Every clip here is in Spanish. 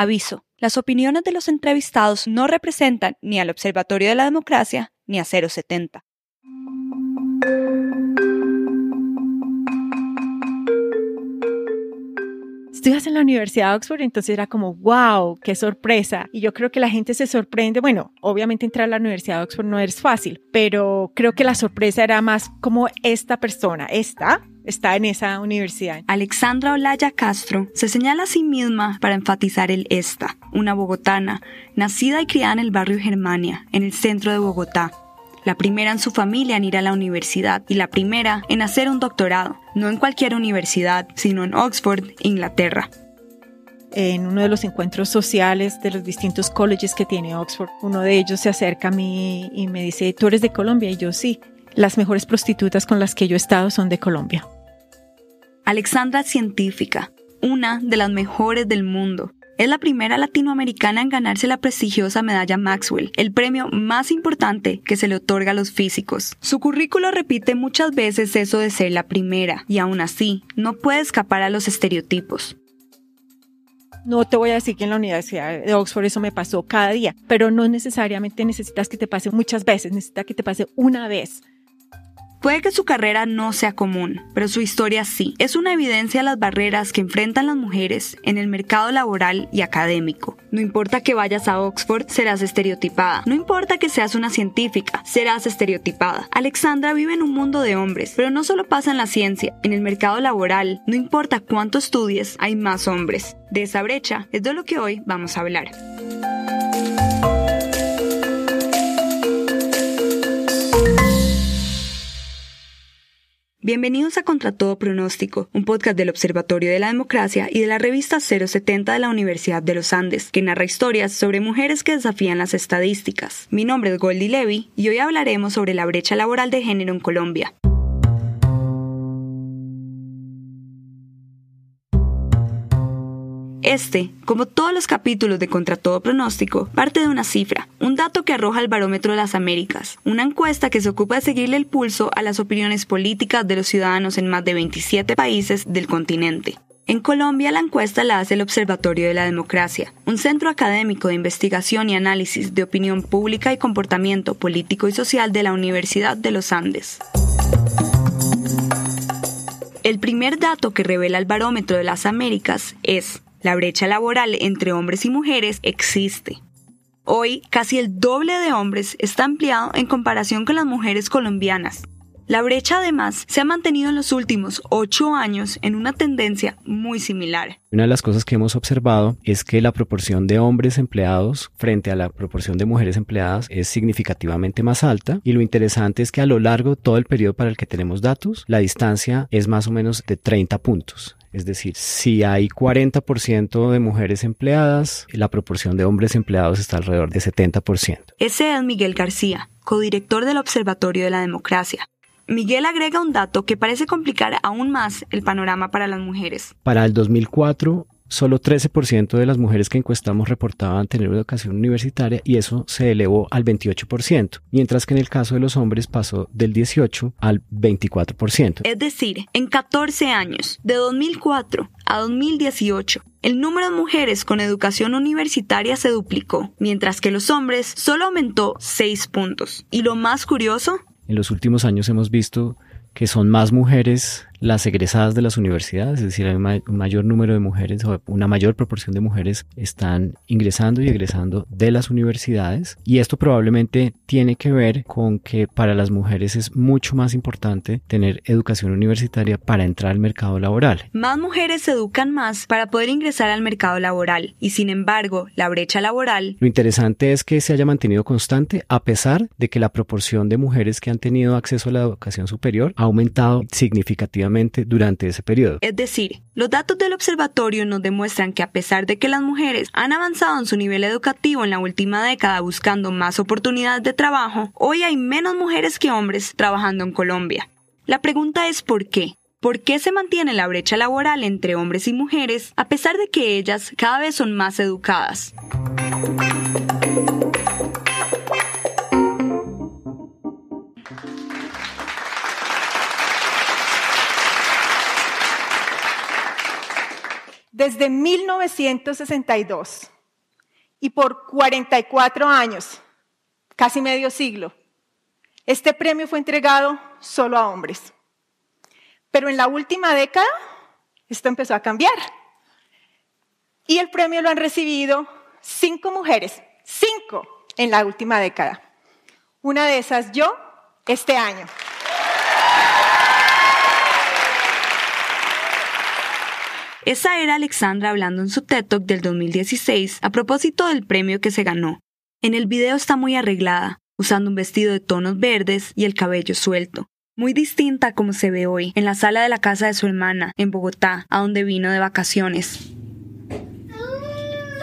Aviso, las opiniones de los entrevistados no representan ni al Observatorio de la Democracia ni a 070. estudias en la Universidad de Oxford, entonces era como, wow, qué sorpresa. Y yo creo que la gente se sorprende. Bueno, obviamente entrar a la Universidad de Oxford no es fácil, pero creo que la sorpresa era más como esta persona, esta, está en esa universidad. Alexandra Olaya Castro se señala a sí misma para enfatizar el esta, una bogotana, nacida y criada en el barrio Germania, en el centro de Bogotá. La primera en su familia en ir a la universidad y la primera en hacer un doctorado, no en cualquier universidad, sino en Oxford, Inglaterra en uno de los encuentros sociales de los distintos colleges que tiene Oxford, uno de ellos se acerca a mí y me dice, ¿tú eres de Colombia? Y yo sí, las mejores prostitutas con las que yo he estado son de Colombia. Alexandra científica, una de las mejores del mundo. Es la primera latinoamericana en ganarse la prestigiosa medalla Maxwell, el premio más importante que se le otorga a los físicos. Su currículo repite muchas veces eso de ser la primera, y aún así, no puede escapar a los estereotipos. No te voy a decir que en la Universidad de Oxford eso me pasó cada día, pero no necesariamente necesitas que te pase muchas veces, necesitas que te pase una vez. Puede que su carrera no sea común, pero su historia sí. Es una evidencia de las barreras que enfrentan las mujeres en el mercado laboral y académico. No importa que vayas a Oxford, serás estereotipada. No importa que seas una científica, serás estereotipada. Alexandra vive en un mundo de hombres, pero no solo pasa en la ciencia, en el mercado laboral, no importa cuánto estudies, hay más hombres. De esa brecha es de lo que hoy vamos a hablar. Bienvenidos a Contra Todo Pronóstico, un podcast del Observatorio de la Democracia y de la revista 070 de la Universidad de los Andes, que narra historias sobre mujeres que desafían las estadísticas. Mi nombre es Goldie Levy y hoy hablaremos sobre la brecha laboral de género en Colombia. Este, como todos los capítulos de Contra todo pronóstico, parte de una cifra, un dato que arroja el Barómetro de las Américas, una encuesta que se ocupa de seguirle el pulso a las opiniones políticas de los ciudadanos en más de 27 países del continente. En Colombia la encuesta la hace el Observatorio de la Democracia, un centro académico de investigación y análisis de opinión pública y comportamiento político y social de la Universidad de los Andes. El primer dato que revela el Barómetro de las Américas es la brecha laboral entre hombres y mujeres existe. Hoy, casi el doble de hombres está ampliado en comparación con las mujeres colombianas. La brecha además se ha mantenido en los últimos ocho años en una tendencia muy similar. Una de las cosas que hemos observado es que la proporción de hombres empleados frente a la proporción de mujeres empleadas es significativamente más alta y lo interesante es que a lo largo de todo el periodo para el que tenemos datos, la distancia es más o menos de 30 puntos. Es decir, si hay 40% de mujeres empleadas, la proporción de hombres empleados está alrededor de 70%. Ese es Miguel García, codirector del Observatorio de la Democracia. Miguel agrega un dato que parece complicar aún más el panorama para las mujeres. Para el 2004, solo 13% de las mujeres que encuestamos reportaban tener educación universitaria y eso se elevó al 28%, mientras que en el caso de los hombres pasó del 18 al 24%. Es decir, en 14 años, de 2004 a 2018, el número de mujeres con educación universitaria se duplicó, mientras que los hombres solo aumentó 6 puntos. Y lo más curioso, en los últimos años hemos visto que son más mujeres las egresadas de las universidades, es decir, hay un mayor número de mujeres o una mayor proporción de mujeres están ingresando y egresando de las universidades y esto probablemente tiene que ver con que para las mujeres es mucho más importante tener educación universitaria para entrar al mercado laboral. Más mujeres se educan más para poder ingresar al mercado laboral y sin embargo la brecha laboral. Lo interesante es que se haya mantenido constante a pesar de que la proporción de mujeres que han tenido acceso a la educación superior ha aumentado significativamente durante ese periodo. Es decir, los datos del observatorio nos demuestran que a pesar de que las mujeres han avanzado en su nivel educativo en la última década buscando más oportunidades de trabajo, hoy hay menos mujeres que hombres trabajando en Colombia. La pregunta es ¿por qué? ¿Por qué se mantiene la brecha laboral entre hombres y mujeres a pesar de que ellas cada vez son más educadas? Desde 1962 y por 44 años, casi medio siglo, este premio fue entregado solo a hombres. Pero en la última década, esto empezó a cambiar. Y el premio lo han recibido cinco mujeres, cinco en la última década. Una de esas yo, este año. Esa era Alexandra hablando en su TED Talk del 2016 a propósito del premio que se ganó. En el video está muy arreglada, usando un vestido de tonos verdes y el cabello suelto. Muy distinta a como se ve hoy, en la sala de la casa de su hermana, en Bogotá, a donde vino de vacaciones.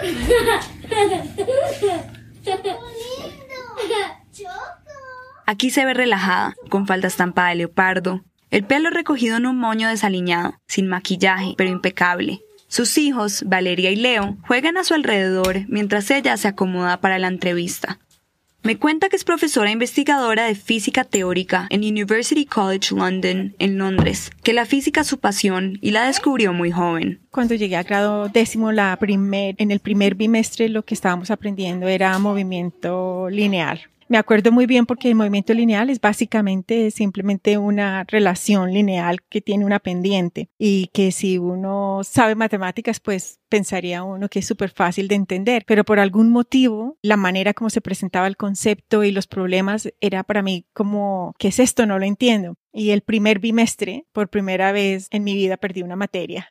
Aquí se ve relajada, con falda estampada de leopardo, el pelo recogido en un moño desaliñado, sin maquillaje, pero impecable. Sus hijos, Valeria y Leo, juegan a su alrededor mientras ella se acomoda para la entrevista. Me cuenta que es profesora investigadora de física teórica en University College London, en Londres, que la física es su pasión y la descubrió muy joven. Cuando llegué a grado décimo, la en el primer bimestre lo que estábamos aprendiendo era movimiento lineal. Me acuerdo muy bien porque el movimiento lineal es básicamente simplemente una relación lineal que tiene una pendiente y que si uno sabe matemáticas, pues pensaría uno que es súper fácil de entender, pero por algún motivo la manera como se presentaba el concepto y los problemas era para mí como, ¿qué es esto? No lo entiendo. Y el primer bimestre, por primera vez en mi vida, perdí una materia.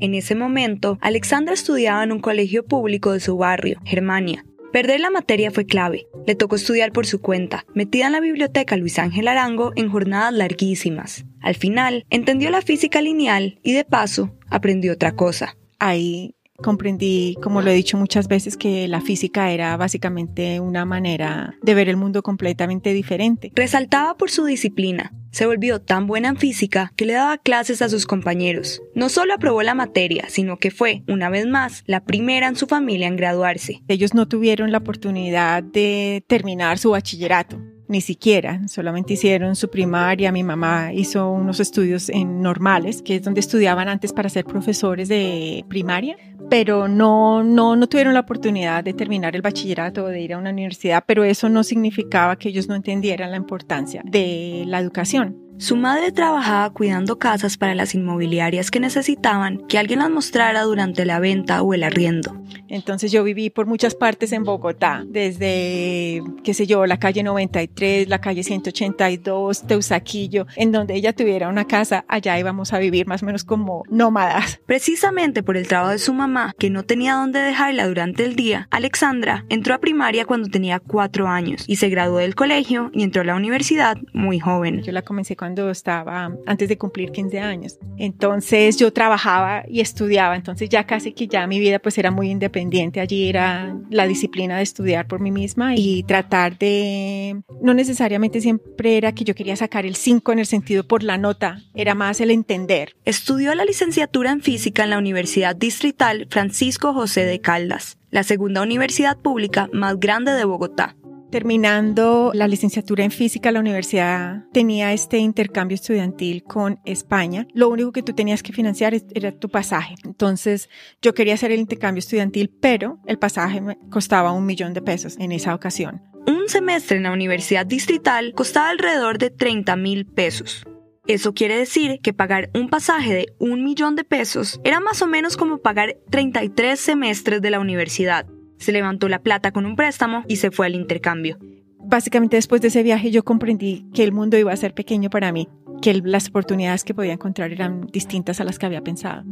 En ese momento, Alexandra estudiaba en un colegio público de su barrio, Germania. Perder la materia fue clave. Le tocó estudiar por su cuenta, metida en la biblioteca Luis Ángel Arango en jornadas larguísimas. Al final, entendió la física lineal y de paso, aprendió otra cosa. Ahí comprendí, como lo he dicho muchas veces, que la física era básicamente una manera de ver el mundo completamente diferente. Resaltaba por su disciplina. Se volvió tan buena en física que le daba clases a sus compañeros. No solo aprobó la materia, sino que fue, una vez más, la primera en su familia en graduarse. Ellos no tuvieron la oportunidad de terminar su bachillerato ni siquiera, solamente hicieron su primaria, mi mamá hizo unos estudios en normales, que es donde estudiaban antes para ser profesores de primaria, pero no, no, no tuvieron la oportunidad de terminar el bachillerato o de ir a una universidad, pero eso no significaba que ellos no entendieran la importancia de la educación. Su madre trabajaba cuidando casas para las inmobiliarias que necesitaban que alguien las mostrara durante la venta o el arriendo. Entonces yo viví por muchas partes en Bogotá, desde, qué sé yo, la calle 93, la calle 182, Teusaquillo, en donde ella tuviera una casa, allá íbamos a vivir más o menos como nómadas. Precisamente por el trabajo de su mamá, que no tenía dónde dejarla durante el día, Alexandra entró a primaria cuando tenía cuatro años y se graduó del colegio y entró a la universidad muy joven. Yo la comencé estaba antes de cumplir 15 años. Entonces yo trabajaba y estudiaba, entonces ya casi que ya mi vida pues era muy independiente Allí era la disciplina de estudiar por mí misma y tratar de, no necesariamente siempre era que yo quería sacar el 5 en el sentido por la nota, era más el entender. Estudió la licenciatura en física en la Universidad Distrital Francisco José de Caldas, la segunda universidad pública más grande de Bogotá. Terminando la licenciatura en física, la universidad tenía este intercambio estudiantil con España. Lo único que tú tenías que financiar era tu pasaje. Entonces yo quería hacer el intercambio estudiantil, pero el pasaje me costaba un millón de pesos en esa ocasión. Un semestre en la universidad distrital costaba alrededor de 30 mil pesos. Eso quiere decir que pagar un pasaje de un millón de pesos era más o menos como pagar 33 semestres de la universidad se levantó la plata con un préstamo y se fue al intercambio. Básicamente después de ese viaje yo comprendí que el mundo iba a ser pequeño para mí, que las oportunidades que podía encontrar eran distintas a las que había pensado.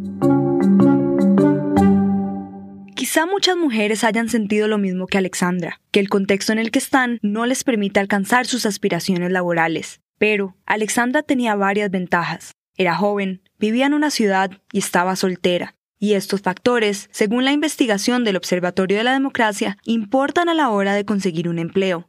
Quizá muchas mujeres hayan sentido lo mismo que Alexandra, que el contexto en el que están no les permite alcanzar sus aspiraciones laborales. Pero Alexandra tenía varias ventajas. Era joven, vivía en una ciudad y estaba soltera. Y estos factores, según la investigación del Observatorio de la Democracia, importan a la hora de conseguir un empleo.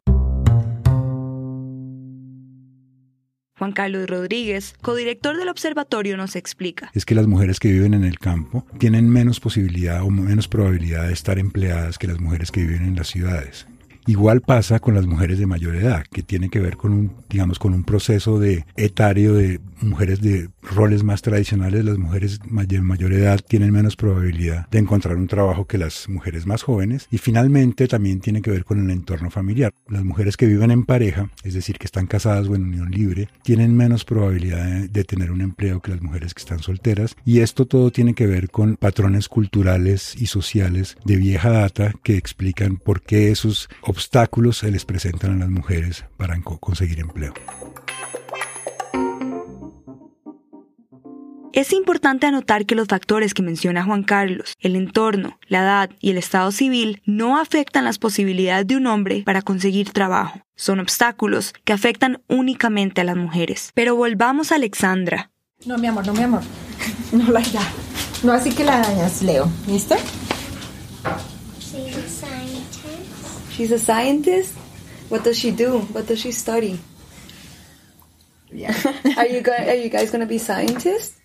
Juan Carlos Rodríguez, codirector del observatorio, nos explica. Es que las mujeres que viven en el campo tienen menos posibilidad o menos probabilidad de estar empleadas que las mujeres que viven en las ciudades. Igual pasa con las mujeres de mayor edad, que tiene que ver con un, digamos, con un proceso de etario de mujeres de roles más tradicionales. Las mujeres de mayor edad tienen menos probabilidad de encontrar un trabajo que las mujeres más jóvenes. Y finalmente también tiene que ver con el entorno familiar. Las mujeres que viven en pareja, es decir, que están casadas o en unión libre, tienen menos probabilidad de, de tener un empleo que las mujeres que están solteras. Y esto todo tiene que ver con patrones culturales y sociales de vieja data que explican por qué esos obstáculos se les presentan a las mujeres para conseguir empleo. Es importante anotar que los factores que menciona Juan Carlos, el entorno, la edad y el estado civil, no afectan las posibilidades de un hombre para conseguir trabajo. Son obstáculos que afectan únicamente a las mujeres. Pero volvamos a Alexandra. No, mi amor, no, mi amor. No la ya. No así que la dañas, Leo. ¿Listo? She's a scientist. What does she do? What does she study? Yeah. are you guys, are you guys going to be scientists?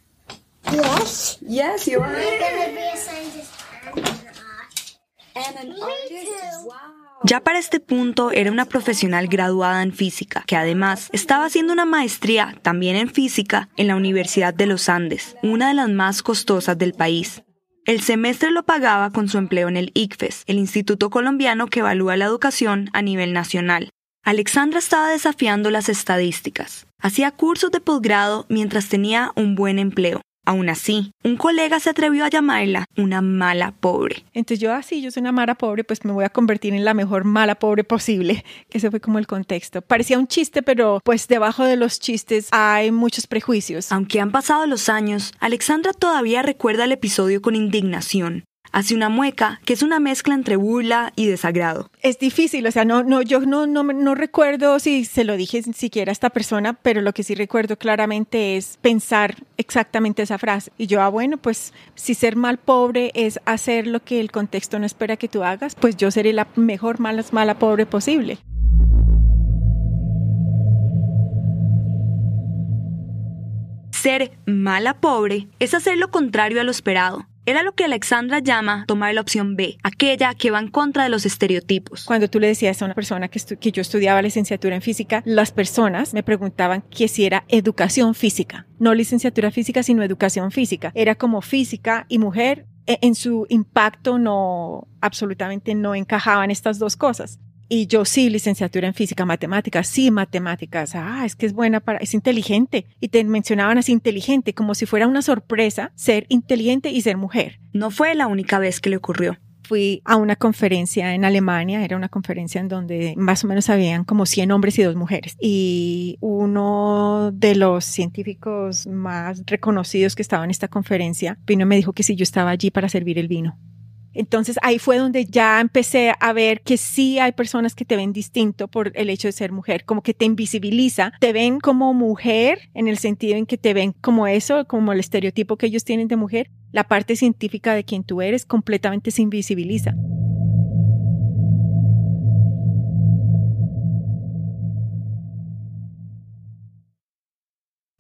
Yes. Yes, you are. I'm going to be a scientist and an artist. And an artist. Wow. Ya para este punto era una profesional graduada en física, que además estaba haciendo una maestría también en física en la Universidad de los Andes, una de las más costosas del país. El semestre lo pagaba con su empleo en el ICFES, el instituto colombiano que evalúa la educación a nivel nacional. Alexandra estaba desafiando las estadísticas. Hacía cursos de posgrado mientras tenía un buen empleo. Aún así, un colega se atrevió a llamarla una mala pobre. Entonces yo así, yo soy una mala pobre, pues me voy a convertir en la mejor mala pobre posible, ese fue como el contexto. Parecía un chiste, pero pues debajo de los chistes hay muchos prejuicios. Aunque han pasado los años, Alexandra todavía recuerda el episodio con indignación hace una mueca que es una mezcla entre burla y desagrado. Es difícil, o sea, no, no, yo no, no, no recuerdo si se lo dije siquiera a esta persona, pero lo que sí recuerdo claramente es pensar exactamente esa frase. Y yo, ah, bueno, pues si ser mal pobre es hacer lo que el contexto no espera que tú hagas, pues yo seré la mejor mala, mala pobre posible. Ser mala pobre es hacer lo contrario a lo esperado era lo que Alexandra llama tomar la opción B, aquella que va en contra de los estereotipos. Cuando tú le decías a una persona que, yo estudiaba licenciatura en física, las personas me preguntaban que si era educación física, no licenciatura física, sino educación física. Era como física y mujer e, en su impacto no, absolutamente no encajaban estas dos cosas. Y yo sí, licenciatura en física, matemáticas, sí, matemáticas. Ah, es que es buena para, es inteligente. Y te mencionaban así inteligente, como si fuera una sorpresa ser inteligente y ser mujer. No fue la única vez que le ocurrió. Fui a una conferencia en Alemania, era una conferencia en donde más o menos habían como 100 hombres y dos mujeres. Y uno de los científicos más reconocidos que estaba en esta conferencia vino y me dijo que si yo estaba allí para servir el vino. Entonces ahí fue donde ya empecé a ver que sí hay personas que te ven distinto por el hecho de ser mujer, como que te invisibiliza, te ven como mujer en el sentido en que te ven como eso, como el estereotipo que ellos tienen de mujer, la parte científica de quien tú eres completamente se invisibiliza.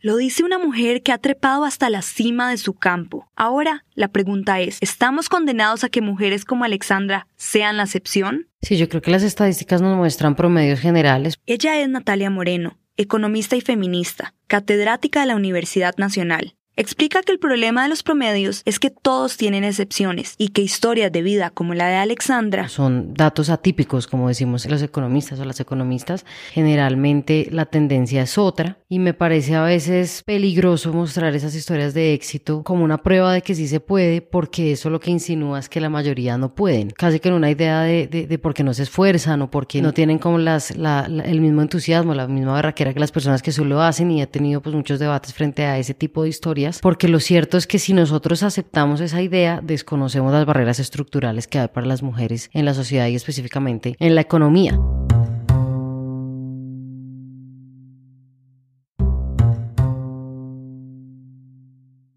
Lo dice una mujer que ha trepado hasta la cima de su campo. Ahora, la pregunta es, ¿estamos condenados a que mujeres como Alexandra sean la excepción? Sí, yo creo que las estadísticas nos muestran promedios generales. Ella es Natalia Moreno, economista y feminista, catedrática de la Universidad Nacional. Explica que el problema de los promedios es que todos tienen excepciones y que historias de vida como la de Alexandra son datos atípicos, como decimos los economistas o las economistas. Generalmente la tendencia es otra y me parece a veces peligroso mostrar esas historias de éxito como una prueba de que sí se puede porque eso lo que insinúa es que la mayoría no pueden. Casi que en una idea de, de, por qué no se esfuerzan o porque no tienen como las, el mismo entusiasmo, la misma barraquera que las personas que solo hacen y he tenido pues muchos debates frente a ese tipo de historias porque lo cierto es que si nosotros aceptamos esa idea, desconocemos las barreras estructurales que hay para las mujeres en la sociedad y específicamente en la economía.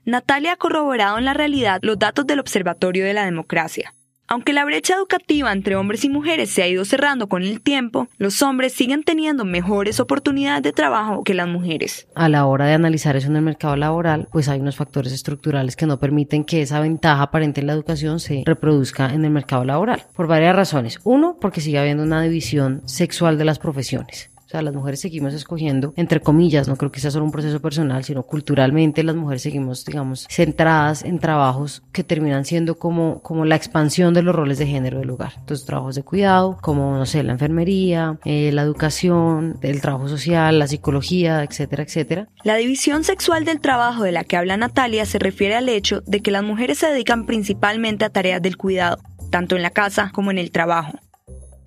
Natalia ha corroborado en la realidad los datos del Observatorio de la Democracia. Aunque la brecha educativa entre hombres y mujeres se ha ido cerrando con el tiempo, los hombres siguen teniendo mejores oportunidades de trabajo que las mujeres. A la hora de analizar eso en el mercado laboral, pues hay unos factores estructurales que no permiten que esa ventaja aparente en la educación se reproduzca en el mercado laboral, por varias razones. Uno, porque sigue habiendo una división sexual de las profesiones. O sea, las mujeres seguimos escogiendo, entre comillas, no creo que sea solo un proceso personal, sino culturalmente las mujeres seguimos, digamos, centradas en trabajos que terminan siendo como, como la expansión de los roles de género del lugar. Entonces, trabajos de cuidado, como, no sé, la enfermería, eh, la educación, el trabajo social, la psicología, etcétera, etcétera. La división sexual del trabajo de la que habla Natalia se refiere al hecho de que las mujeres se dedican principalmente a tareas del cuidado, tanto en la casa como en el trabajo.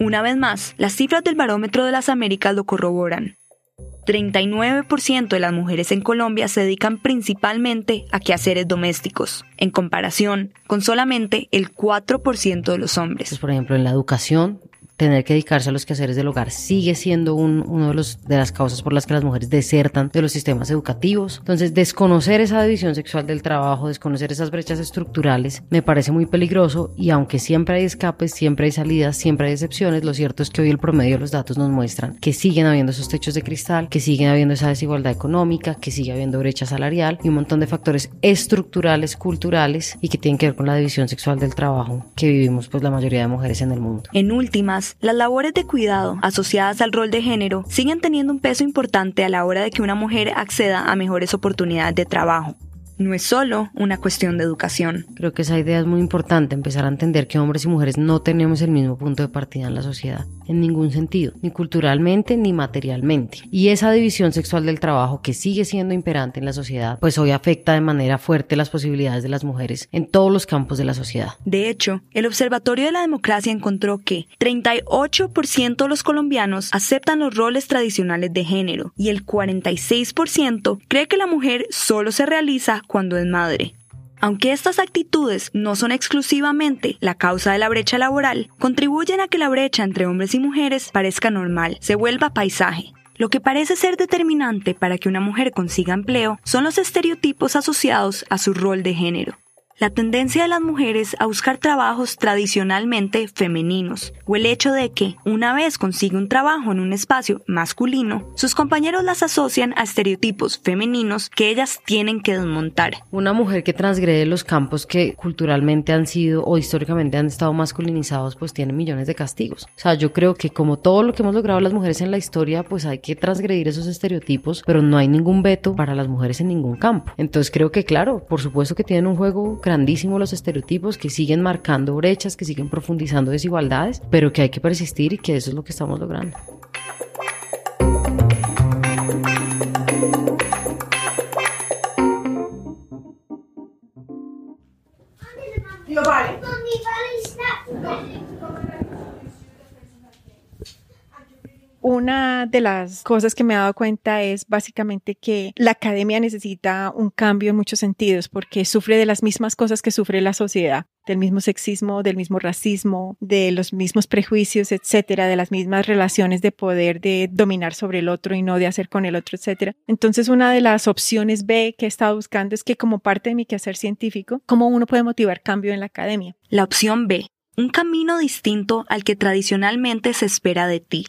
Una vez más, las cifras del Barómetro de las Américas lo corroboran. 39% de las mujeres en Colombia se dedican principalmente a quehaceres domésticos, en comparación con solamente el 4% de los hombres. Por ejemplo, en la educación, tener que dedicarse a los quehaceres del hogar sigue siendo un, uno de, los, de las causas por las que las mujeres desertan de los sistemas educativos. Entonces, desconocer esa división sexual del trabajo, desconocer esas brechas estructurales, me parece muy peligroso y aunque siempre hay escapes, siempre hay salidas, siempre hay excepciones, lo cierto es que hoy el promedio de los datos nos muestran que siguen habiendo esos techos de cristal, que siguen habiendo esa desigualdad económica, que sigue habiendo brecha salarial y un montón de factores estructurales, culturales y que tienen que ver con la división sexual del trabajo que vivimos pues la mayoría de mujeres en el mundo. En últimas, las labores de cuidado asociadas al rol de género siguen teniendo un peso importante a la hora de que una mujer acceda a mejores oportunidades de trabajo no es solo una cuestión de educación. Creo que esa idea es muy importante, empezar a entender que hombres y mujeres no tenemos el mismo punto de partida en la sociedad, en ningún sentido, ni culturalmente ni materialmente. Y esa división sexual del trabajo que sigue siendo imperante en la sociedad, pues hoy afecta de manera fuerte las posibilidades de las mujeres en todos los campos de la sociedad. De hecho, el Observatorio de la Democracia encontró que 38% de los colombianos aceptan los roles tradicionales de género y el 46% cree que la mujer solo se realiza cuando es madre. Aunque estas actitudes no son exclusivamente la causa de la brecha laboral, contribuyen a que la brecha entre hombres y mujeres parezca normal, se vuelva paisaje. Lo que parece ser determinante para que una mujer consiga empleo son los estereotipos asociados a su rol de género la tendencia de las mujeres a buscar trabajos tradicionalmente femeninos, o el hecho de que, una vez consigue un trabajo en un espacio masculino, sus compañeros las asocian a estereotipos femeninos que ellas tienen que desmontar. Una mujer que transgrede los campos que culturalmente han sido o históricamente han estado masculinizados, pues tiene millones de castigos. O sea, yo creo que como todo lo que hemos logrado las mujeres en la historia, pues hay que transgredir esos estereotipos, pero no hay ningún veto para las mujeres en ningún campo. Entonces creo que, claro, por supuesto que tienen un juego grandísimo los estereotipos que siguen marcando brechas, que siguen profundizando desigualdades, pero que hay que persistir y que eso es lo que estamos logrando. Una de las cosas que me he dado cuenta es básicamente que la academia necesita un cambio en muchos sentidos porque sufre de las mismas cosas que sufre la sociedad, del mismo sexismo, del mismo racismo, de los mismos prejuicios, etcétera, de las mismas relaciones de poder de dominar sobre el otro y no de hacer con el otro, etcétera. Entonces, una de las opciones B que he estado buscando es que como parte de mi quehacer científico, cómo uno puede motivar cambio en la academia. La opción B, un camino distinto al que tradicionalmente se espera de ti.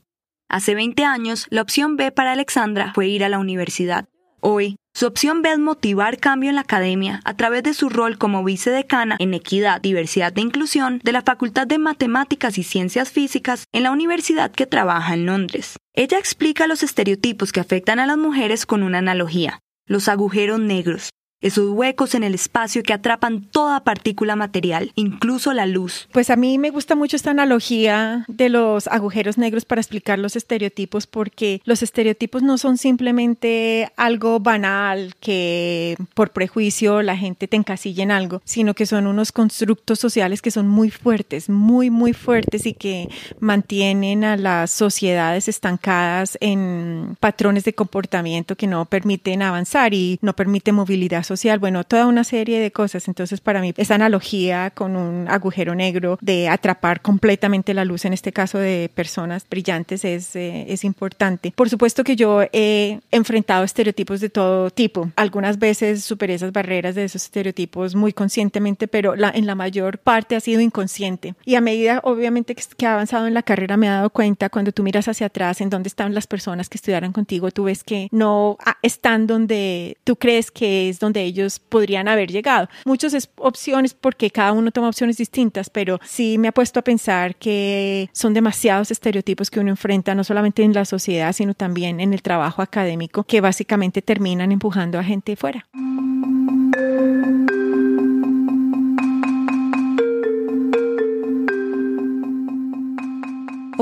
Hace 20 años, la opción B para Alexandra fue ir a la universidad. Hoy, su opción B es motivar cambio en la academia a través de su rol como vicedecana en Equidad, Diversidad e Inclusión de la Facultad de Matemáticas y Ciencias Físicas en la universidad que trabaja en Londres. Ella explica los estereotipos que afectan a las mujeres con una analogía, los agujeros negros, esos huecos en el espacio que atrapan toda partícula material, incluso la luz. Pues a mí me gusta mucho esta analogía de los agujeros negros para explicar los estereotipos, porque los estereotipos no son simplemente algo banal que por prejuicio la gente te encasilla en algo, sino que son unos constructos sociales que son muy fuertes, muy, muy fuertes y que mantienen a las sociedades estancadas en patrones de comportamiento que no permiten avanzar y no permiten movilidad bueno, toda una serie de cosas. Entonces, para mí, esa analogía con un agujero negro de atrapar completamente la luz, en este caso de personas brillantes, es, eh, es importante. Por supuesto que yo he enfrentado estereotipos de todo tipo. Algunas veces superé esas barreras de esos estereotipos muy conscientemente, pero la, en la mayor parte ha sido inconsciente. Y a medida, obviamente, que, que he avanzado en la carrera, me he dado cuenta cuando tú miras hacia atrás en dónde están las personas que estudiaron contigo, tú ves que no están donde tú crees que es ellos podrían haber llegado. Muchas opciones porque cada uno toma opciones distintas, pero sí me ha puesto a pensar que son demasiados estereotipos que uno enfrenta, no solamente en la sociedad, sino también en el trabajo académico, que básicamente terminan empujando a gente fuera.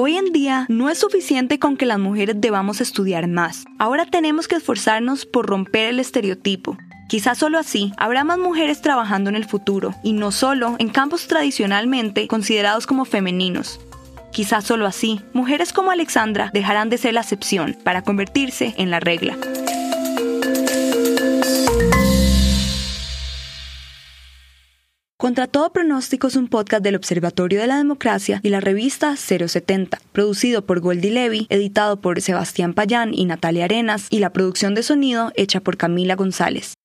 Hoy en día no es suficiente con que las mujeres debamos estudiar más. Ahora tenemos que esforzarnos por romper el estereotipo. Quizás solo así habrá más mujeres trabajando en el futuro, y no solo en campos tradicionalmente considerados como femeninos. Quizás solo así, mujeres como Alexandra dejarán de ser la excepción para convertirse en la regla. Contra todo pronóstico es un podcast del Observatorio de la Democracia y la revista 070, producido por Goldie Levy, editado por Sebastián Payán y Natalia Arenas, y la producción de sonido hecha por Camila González.